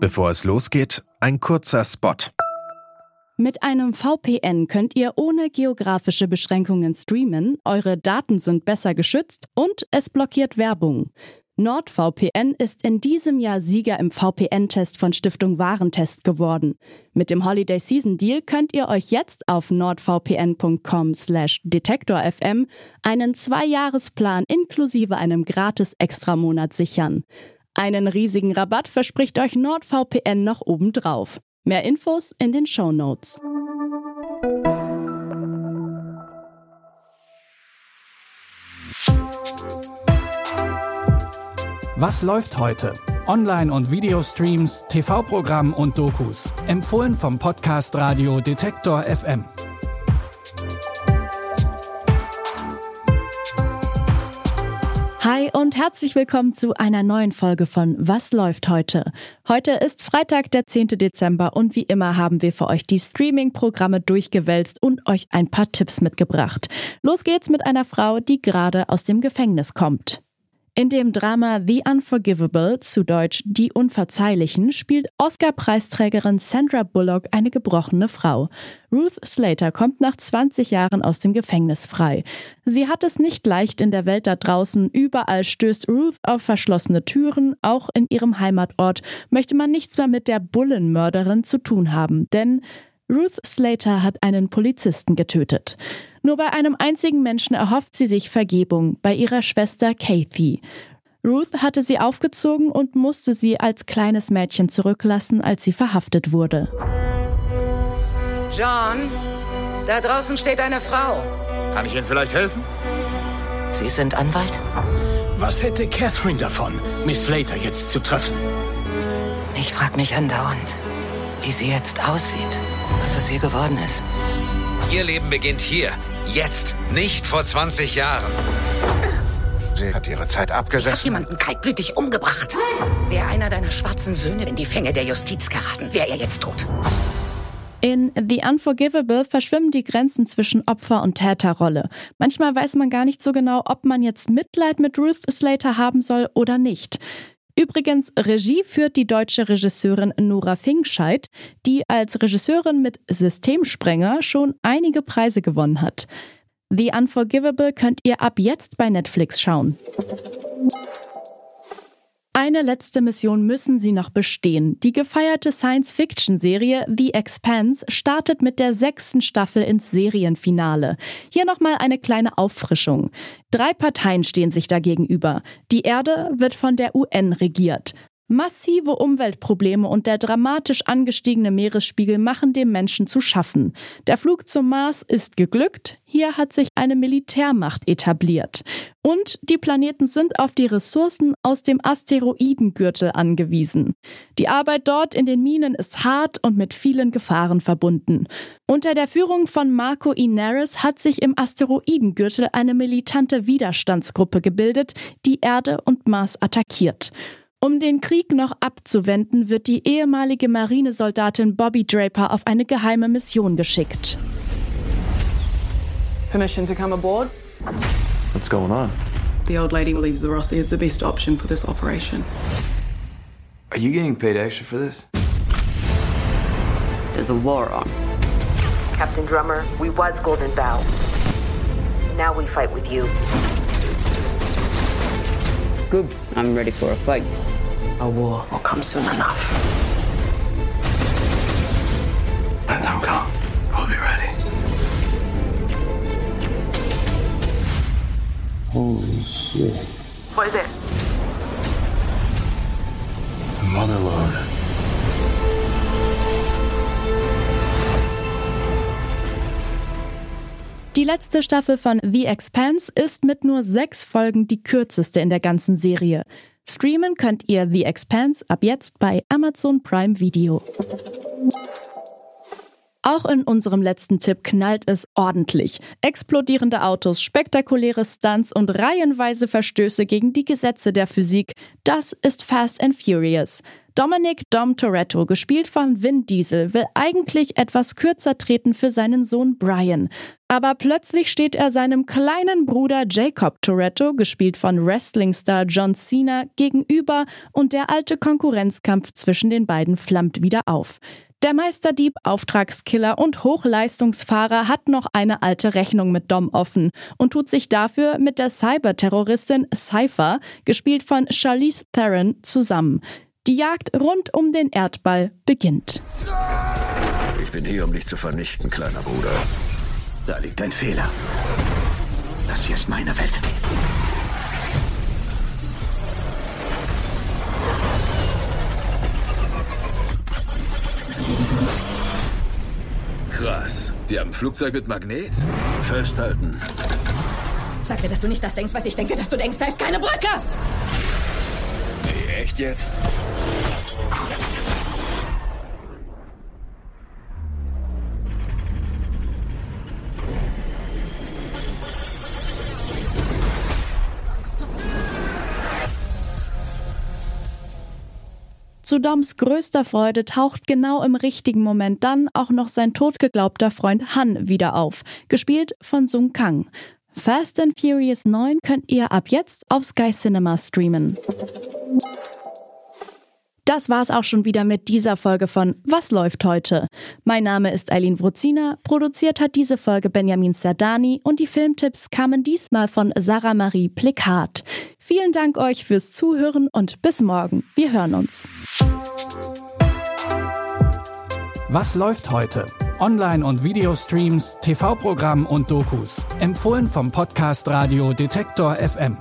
Bevor es losgeht, ein kurzer Spot. Mit einem VPN könnt ihr ohne geografische Beschränkungen streamen, eure Daten sind besser geschützt und es blockiert Werbung. NordVPN ist in diesem Jahr Sieger im VPN-Test von Stiftung Warentest geworden. Mit dem Holiday Season Deal könnt ihr euch jetzt auf nordvpn.com/detektorfm einen Zwei-Jahres-Plan inklusive einem gratis Extramonat sichern. Einen riesigen Rabatt verspricht euch NordVPN noch obendrauf. Mehr Infos in den Show Notes. Was läuft heute? Online- und Videostreams, TV-Programm und Dokus. Empfohlen vom Podcast Radio Detektor FM. Hi und herzlich willkommen zu einer neuen Folge von Was läuft heute? Heute ist Freitag, der 10. Dezember und wie immer haben wir für euch die Streaming-Programme durchgewälzt und euch ein paar Tipps mitgebracht. Los geht's mit einer Frau, die gerade aus dem Gefängnis kommt. In dem Drama The Unforgivable, zu Deutsch Die Unverzeihlichen, spielt Oscar-Preisträgerin Sandra Bullock eine gebrochene Frau. Ruth Slater kommt nach 20 Jahren aus dem Gefängnis frei. Sie hat es nicht leicht in der Welt da draußen. Überall stößt Ruth auf verschlossene Türen. Auch in ihrem Heimatort möchte man nichts mehr mit der Bullenmörderin zu tun haben, denn Ruth Slater hat einen Polizisten getötet. Nur bei einem einzigen Menschen erhofft sie sich Vergebung, bei ihrer Schwester Kathy. Ruth hatte sie aufgezogen und musste sie als kleines Mädchen zurücklassen, als sie verhaftet wurde. John, da draußen steht eine Frau. Kann ich Ihnen vielleicht helfen? Sie sind Anwalt? Was hätte Catherine davon, Miss Slater jetzt zu treffen? Ich frag mich andauernd, wie sie jetzt aussieht, was aus ihr geworden ist. Ihr Leben beginnt hier, jetzt, nicht vor 20 Jahren. Sie hat ihre Zeit Sie hat abgesessen. jemanden kaltblütig umgebracht. Wäre einer deiner schwarzen Söhne in die Fänge der Justiz geraten, wäre er jetzt tot. In The Unforgivable verschwimmen die Grenzen zwischen Opfer- und Täterrolle. Manchmal weiß man gar nicht so genau, ob man jetzt Mitleid mit Ruth Slater haben soll oder nicht. Übrigens, Regie führt die deutsche Regisseurin Nora Fingscheid, die als Regisseurin mit Systemsprenger schon einige Preise gewonnen hat. The Unforgivable könnt ihr ab jetzt bei Netflix schauen. Eine letzte Mission müssen sie noch bestehen. Die gefeierte Science-Fiction-Serie The Expanse startet mit der sechsten Staffel ins Serienfinale. Hier nochmal eine kleine Auffrischung. Drei Parteien stehen sich da gegenüber. Die Erde wird von der UN regiert. Massive Umweltprobleme und der dramatisch angestiegene Meeresspiegel machen dem Menschen zu schaffen. Der Flug zum Mars ist geglückt, hier hat sich eine Militärmacht etabliert. Und die Planeten sind auf die Ressourcen aus dem Asteroidengürtel angewiesen. Die Arbeit dort in den Minen ist hart und mit vielen Gefahren verbunden. Unter der Führung von Marco Inaris hat sich im Asteroidengürtel eine militante Widerstandsgruppe gebildet, die Erde und Mars attackiert. Um den Krieg noch abzuwenden, wird die ehemalige Marinesoldatin Bobby Draper auf eine geheime Mission geschickt. Permission to come aboard? What's going on? The old lady believes the Rossi is the best option for this operation. Are you getting paid extra for this? There's a war on. Captain Drummer, we was Golden Bow. Now we fight with you. Good. I'm ready for a fight. A war will come soon enough. Let them come. We'll be ready. Holy shit. What is it? Motherload. Die letzte Staffel von The Expanse ist mit nur sechs Folgen die kürzeste in der ganzen Serie. Streamen könnt ihr The Expanse ab jetzt bei Amazon Prime Video. Auch in unserem letzten Tipp knallt es ordentlich. Explodierende Autos, spektakuläre Stunts und reihenweise Verstöße gegen die Gesetze der Physik. Das ist Fast and Furious. Dominic Dom Toretto, gespielt von Vin Diesel, will eigentlich etwas kürzer treten für seinen Sohn Brian. Aber plötzlich steht er seinem kleinen Bruder Jacob Toretto, gespielt von Wrestlingstar John Cena, gegenüber und der alte Konkurrenzkampf zwischen den beiden flammt wieder auf. Der Meisterdieb, Auftragskiller und Hochleistungsfahrer hat noch eine alte Rechnung mit Dom offen und tut sich dafür mit der Cyberterroristin Cypher, gespielt von Charlize Theron, zusammen. Die Jagd rund um den Erdball beginnt. Ich bin hier, um dich zu vernichten, kleiner Bruder. Da liegt ein Fehler. Das hier ist meine Welt. Krass. Die haben ein Flugzeug mit Magnet? Festhalten. Sag mir, dass du nicht das denkst, was ich denke, dass du denkst. Da ist keine Brücke! Nee, echt jetzt? Zu Doms größter Freude taucht genau im richtigen Moment dann auch noch sein totgeglaubter Freund Han wieder auf, gespielt von Sung Kang. Fast and Furious 9 könnt ihr ab jetzt auf Sky Cinema streamen. Das war's auch schon wieder mit dieser Folge von Was läuft heute? Mein Name ist Eileen Wruzina, produziert hat diese Folge Benjamin Sardani und die Filmtipps kamen diesmal von Sarah Marie Plikat. Vielen Dank euch fürs Zuhören und bis morgen. Wir hören uns. Was läuft heute? Online- und Videostreams, TV-Programm und Dokus. Empfohlen vom Podcast Radio Detektor FM.